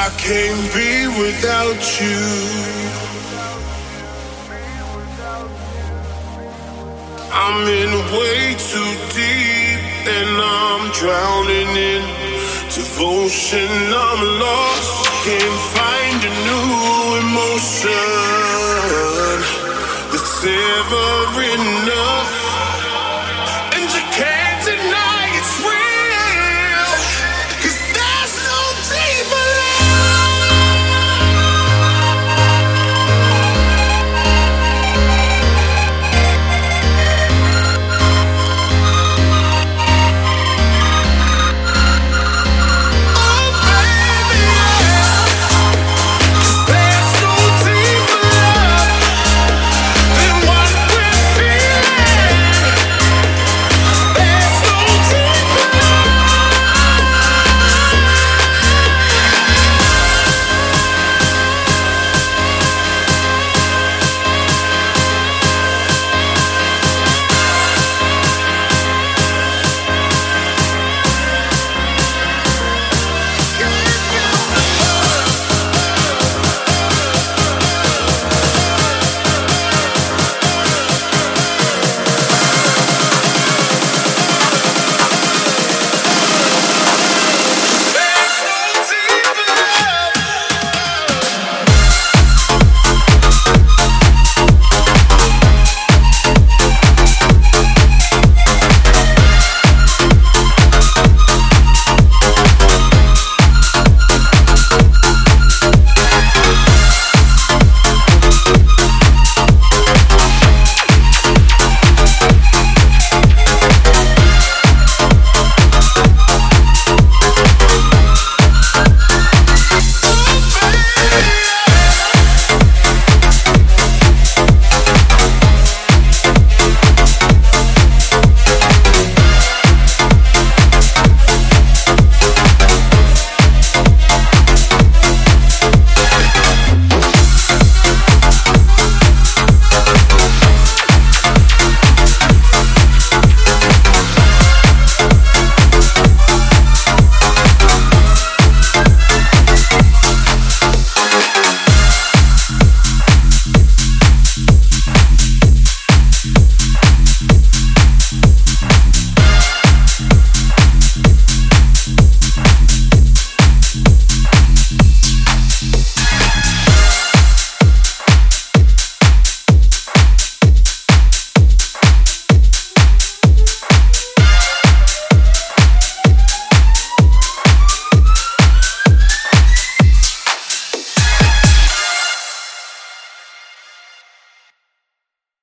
I can't be without you. I'm in way too deep and I'm drowning in devotion. I'm lost, can't find a new emotion that's ever enough.